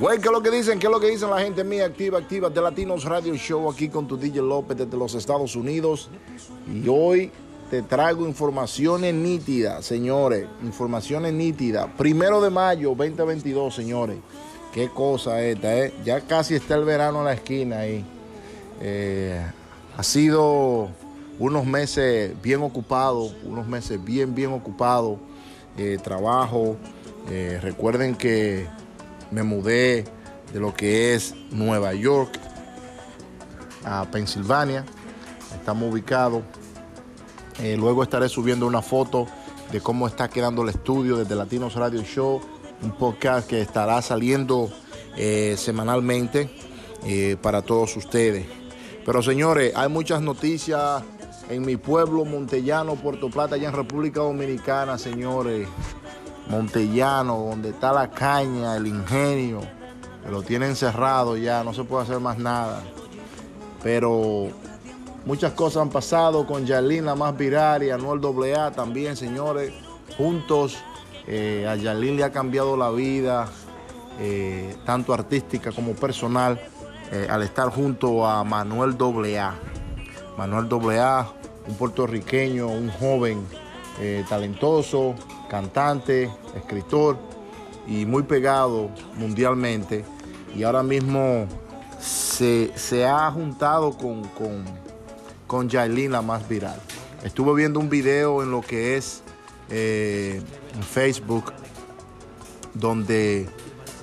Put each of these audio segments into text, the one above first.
Güey, ¿qué es lo que dicen? ¿Qué es lo que dicen la gente mía activa, activa de Latinos Radio Show aquí con tu DJ López desde los Estados Unidos? Y hoy te traigo informaciones nítidas, señores. Informaciones nítidas. Primero de mayo 2022, señores. Qué cosa esta, ¿eh? Ya casi está el verano en la esquina ahí. Eh, ha sido unos meses bien ocupados, unos meses bien, bien ocupados. Eh, trabajo. Eh, recuerden que me mudé de lo que es Nueva York a Pensilvania. Estamos ubicados. Eh, luego estaré subiendo una foto de cómo está quedando el estudio desde Latinos Radio Show, un podcast que estará saliendo eh, semanalmente eh, para todos ustedes. Pero señores, hay muchas noticias en mi pueblo Montellano, Puerto Plata, allá en República Dominicana, señores. Montellano, donde está la caña, el ingenio, que lo tienen cerrado ya, no se puede hacer más nada. Pero muchas cosas han pasado con Yarlín, la más viral, y Anuel AA también, señores. Juntos, eh, a Yarlín le ha cambiado la vida, eh, tanto artística como personal, eh, al estar junto a Manuel AA. Manuel AA, un puertorriqueño, un joven eh, talentoso, cantante, escritor y muy pegado mundialmente. Y ahora mismo se, se ha juntado con, con, con la más viral. Estuve viendo un video en lo que es eh, Facebook, donde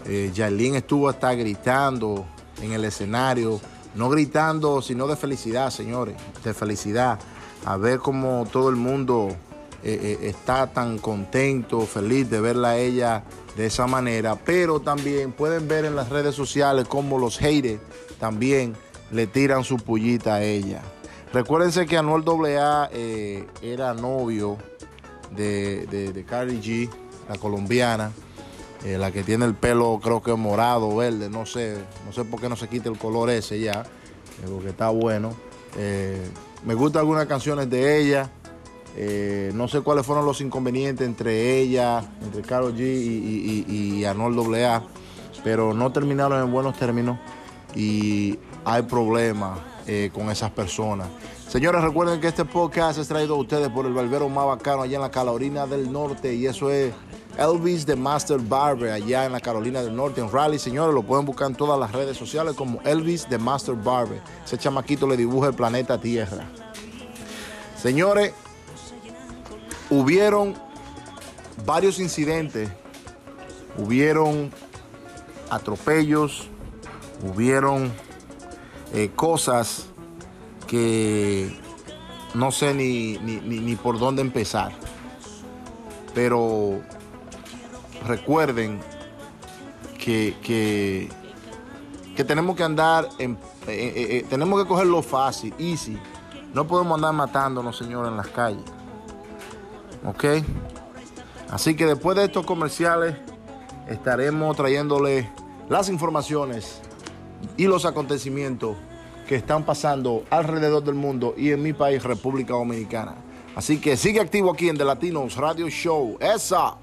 eh, Yailin estuvo hasta gritando en el escenario, no gritando, sino de felicidad, señores, de felicidad, a ver cómo todo el mundo eh, eh, está tan contento, feliz de verla a ella de esa manera, pero también pueden ver en las redes sociales cómo los haters también le tiran su pullita a ella. Recuérdense que Anuel AA eh, era novio de, de, de Cardi G, la colombiana, eh, la que tiene el pelo creo que morado, verde, no sé, no sé por qué no se quita el color ese ya, eh, porque está bueno. Me gustan algunas canciones de ella. Eh, no sé cuáles fueron los inconvenientes entre ella, entre Karol G y, y, y, AA, pero no terminaron en buenos términos y hay problemas eh, con esas personas. Señores, recuerden que este podcast es traído a ustedes por el barbero más bacano allá en la Carolina del Norte y eso es Elvis the Master Barber allá en la Carolina del Norte, en Raleigh. Señores, lo pueden buscar en todas las redes sociales como Elvis the Master Barber. Ese chamaquito le dibuja el planeta Tierra. Señores, hubieron varios incidentes, hubieron atropellos, hubieron eh, cosas que no sé ni, ni, ni, por dónde empezar. Pero recuerden que, que, que tenemos que andar, en, eh, eh, tenemos que cogerlo fácil, easy. No podemos andar matándonos, señores, en las calles. ¿Ok? Así que después de estos comerciales estaremos trayéndole las informaciones y los acontecimientos que están pasando alrededor del mundo y en mi país, República Dominicana. Así que sigue activo aquí en The Latinos Radio Show. Esa.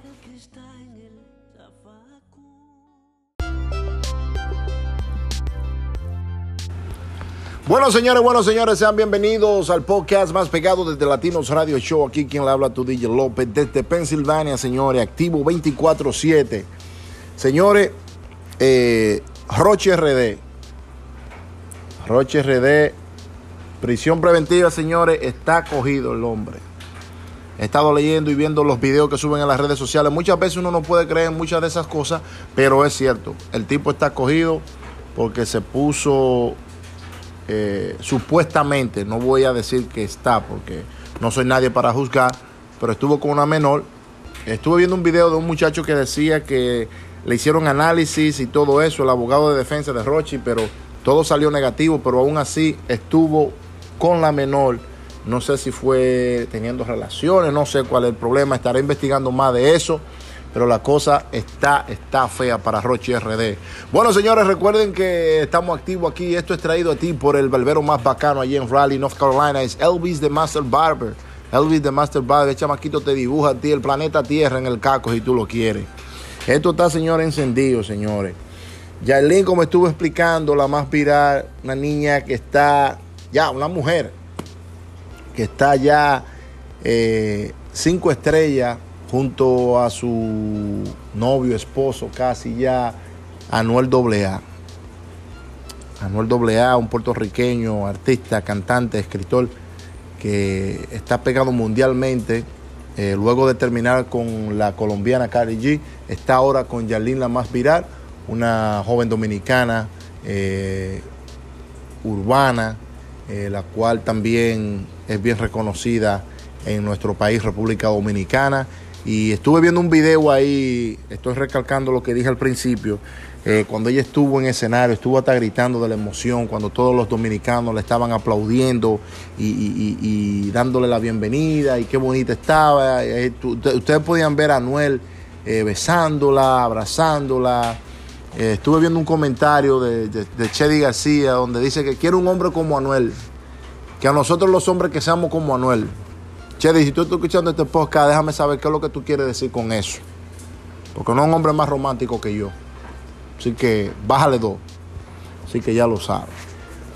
Bueno, señores, bueno, señores, sean bienvenidos al podcast más pegado desde Latinos Radio Show. Aquí quien le habla tu DJ López desde Pensilvania, señores, activo 24-7. Señores, eh, Roche RD. Roche RD, prisión preventiva, señores, está cogido el hombre. He estado leyendo y viendo los videos que suben en las redes sociales. Muchas veces uno no puede creer en muchas de esas cosas, pero es cierto. El tipo está cogido porque se puso eh, supuestamente, no voy a decir que está, porque no soy nadie para juzgar, pero estuvo con una menor. Estuve viendo un video de un muchacho que decía que le hicieron análisis y todo eso, el abogado de defensa de Rochi, pero todo salió negativo, pero aún así estuvo con la menor. No sé si fue teniendo relaciones, no sé cuál es el problema, estaré investigando más de eso. Pero la cosa está, está fea para Rochi RD. Bueno, señores, recuerden que estamos activos aquí. Esto es traído a ti por el barbero más bacano allí en Raleigh, North Carolina. Es Elvis the Master Barber. Elvis the Master Barber. El chamaquito te dibuja a ti el planeta Tierra en el caco si tú lo quieres. Esto está, señores, encendido, señores. Yailin, como estuvo explicando, la más viral, una niña que está, ya, una mujer, que está ya eh, cinco estrellas junto a su novio, esposo, casi ya, Anuel AA. Anuel AA, un puertorriqueño, artista, cantante, escritor, que está pegado mundialmente. Eh, luego de terminar con la colombiana Cardi G, está ahora con Yailin, la más viral una joven dominicana eh, urbana, eh, la cual también es bien reconocida en nuestro país, República Dominicana. Y estuve viendo un video ahí, estoy recalcando lo que dije al principio, eh, cuando ella estuvo en escenario, estuvo hasta gritando de la emoción, cuando todos los dominicanos le estaban aplaudiendo y, dándole la bienvenida y qué bonita estaba. ustedes podían ver a Noel besándola, abrazándola. Eh, estuve viendo un comentario de, de, Chedi García donde dice que quiere un hombre como Anuel. Que a nosotros los hombres que seamos como Anuel. Chedi, si tú estás escuchando este podcast, déjame saber qué es lo que tú quieres decir con eso. Porque no es un hombre más romántico que yo. Así que bájale dos. Así que ya lo sabes.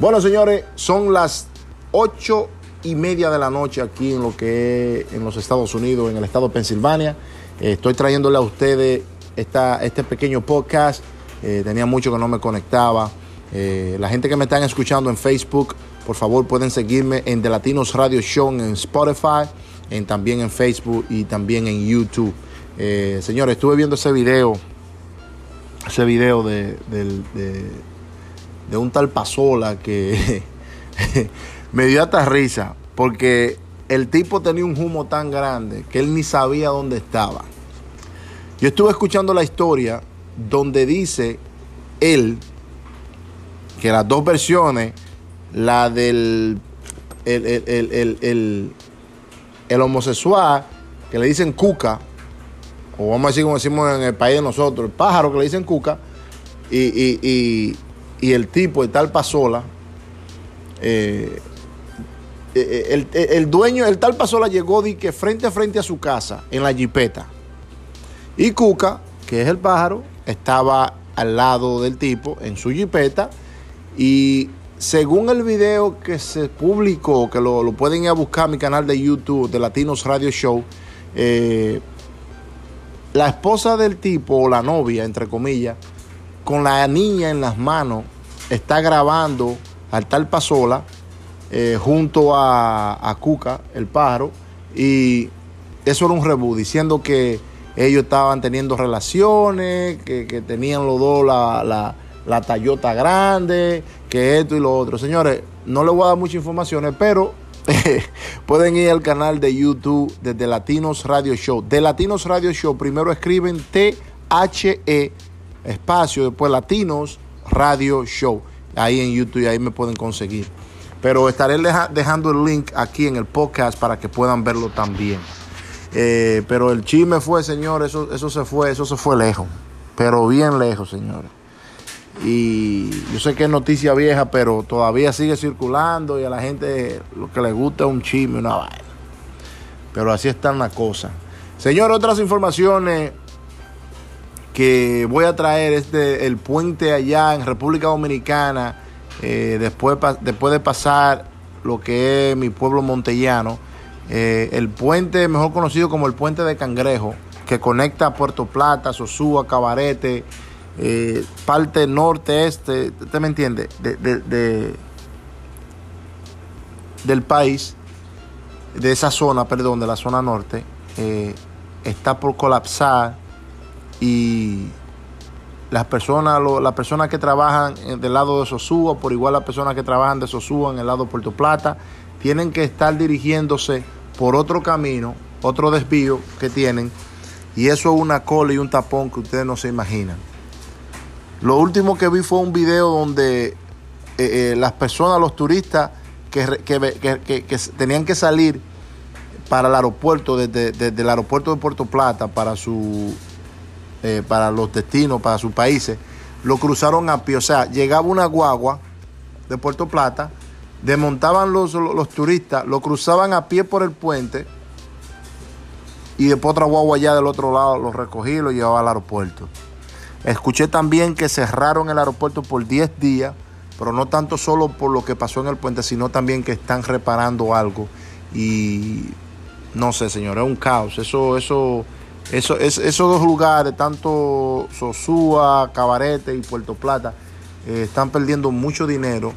Bueno, señores, son las ocho y media de la noche aquí en lo que es en los Estados Unidos, en el estado de Pensilvania. Eh, estoy trayéndole a ustedes esta, este pequeño podcast eh, tenía mucho que no me conectaba. Eh, la gente que me están escuchando en Facebook, por favor pueden seguirme en The Latinos Radio Show en Spotify, en, también en Facebook y también en YouTube. Eh, señores, estuve viendo ese video, ese video de, de un tal Pasola que me dio hasta risa, porque el tipo tenía un humo tan grande que él ni sabía dónde estaba. Yo estuve escuchando la historia donde dice él que las dos versiones, la del el, homosexual, que le dicen cuca, o vamos a decir como decimos en el país de nosotros, el pájaro que le dicen cuca, y, el tipo, el tal Pasola, eh, eh, el, dueño, el tal Pasola llegó de que frente a frente a su casa, en la jipeta. Y Cuca, que es el pájaro, estaba al lado del tipo en su jipeta y según el video que se publicó, que lo, pueden ir a buscar en mi canal de YouTube de Latinos Radio Show, eh, la esposa del tipo, o la novia, entre comillas, con la niña en las manos, está grabando al tal Pasola eh, junto a, a Cuca, el pájaro, y eso era un rebú, diciendo que ellos estaban teniendo relaciones, que, tenían los dos la, la, la Tayota grande, que esto y lo otro. Señores, no les voy a dar muchas informaciones, pero pueden ir al canal de YouTube de Latinos Radio Show. De Latinos Radio Show, primero escriben T-H-E, espacio, después Latinos Radio Show. Ahí en YouTube, ahí me pueden conseguir. Pero estaré dejando el link aquí en el podcast para que puedan verlo también. Eh, pero el chisme fue, señor, eso, eso se fue, eso se fue lejos. Pero bien lejos, señores. Y yo sé que es noticia vieja, pero todavía sigue circulando y a la gente lo que le gusta es un chisme, una vaina. Pero así están las cosas. Señor, otras informaciones que voy a traer es el puente allá en República Dominicana, eh, después, después de pasar lo que es mi pueblo montellano eh, el puente, mejor conocido como el puente de Cangrejo, que conecta Puerto Plata, Sosúa, Cabarete, eh, parte norte-este, ¿usted me entiende? De, del país, de esa zona, perdón, de la zona norte, eh, está por colapsar y las personas, las personas que trabajan del lado de Sosúa, por igual las personas que trabajan de Sosúa en el lado de Puerto Plata, tienen que estar dirigiéndose por otro camino, otro desvío que tienen, y eso es una cola y un tapón que ustedes no se imaginan. Lo último que vi fue un video donde eh, eh, las personas, los turistas que, tenían que salir para el aeropuerto, desde, el aeropuerto de Puerto Plata para, su, eh, para los destinos, para sus países, lo cruzaron a pie. O sea, llegaba una guagua de Puerto Plata, desmontaban los, los, turistas, lo cruzaban a pie por el puente y después otra guagua allá del otro lado lo recogía y lo llevaba al aeropuerto. Escuché también que cerraron el aeropuerto por 10 días, pero no tanto solo por lo que pasó en el puente, sino también que están reparando algo. Y no sé, señor, es un caos. Eso, eso, eso, es, esos dos lugares, tanto Sosúa, Cabarete y Puerto Plata, eh, están perdiendo mucho dinero.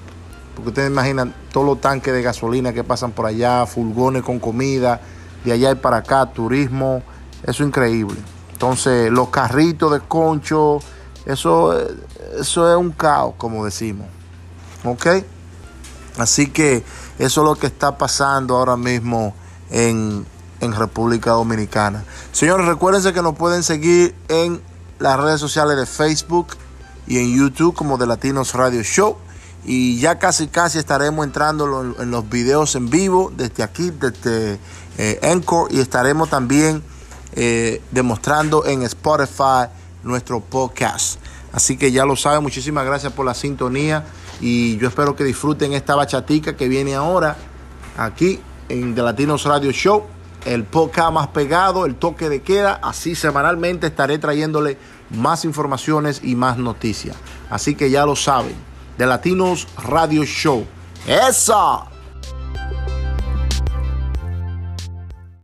Porque ustedes imaginan todos los tanques de gasolina que pasan por allá, furgones con comida, de allá y para acá, turismo, eso es increíble. Entonces, los carritos de concho, eso, eso es un caos, como decimos. ¿Ok? Así que eso es lo que está pasando ahora mismo en, en República Dominicana. Señores, recuérdense que nos pueden seguir en las redes sociales de Facebook y en YouTube como de Latinos Radio Show. Y ya casi casi estaremos entrando en los videos en vivo desde aquí, desde eh, Encore. Y estaremos también eh, demostrando en Spotify nuestro podcast. Así que ya lo saben, muchísimas gracias por la sintonía. Y yo espero que disfruten esta bachatica que viene ahora aquí en The Latinos Radio Show. El podcast más pegado, el toque de queda. Así semanalmente estaré trayéndole más informaciones y más noticias. Así que ya lo saben. The Latinos Radio Show. ¡Esa!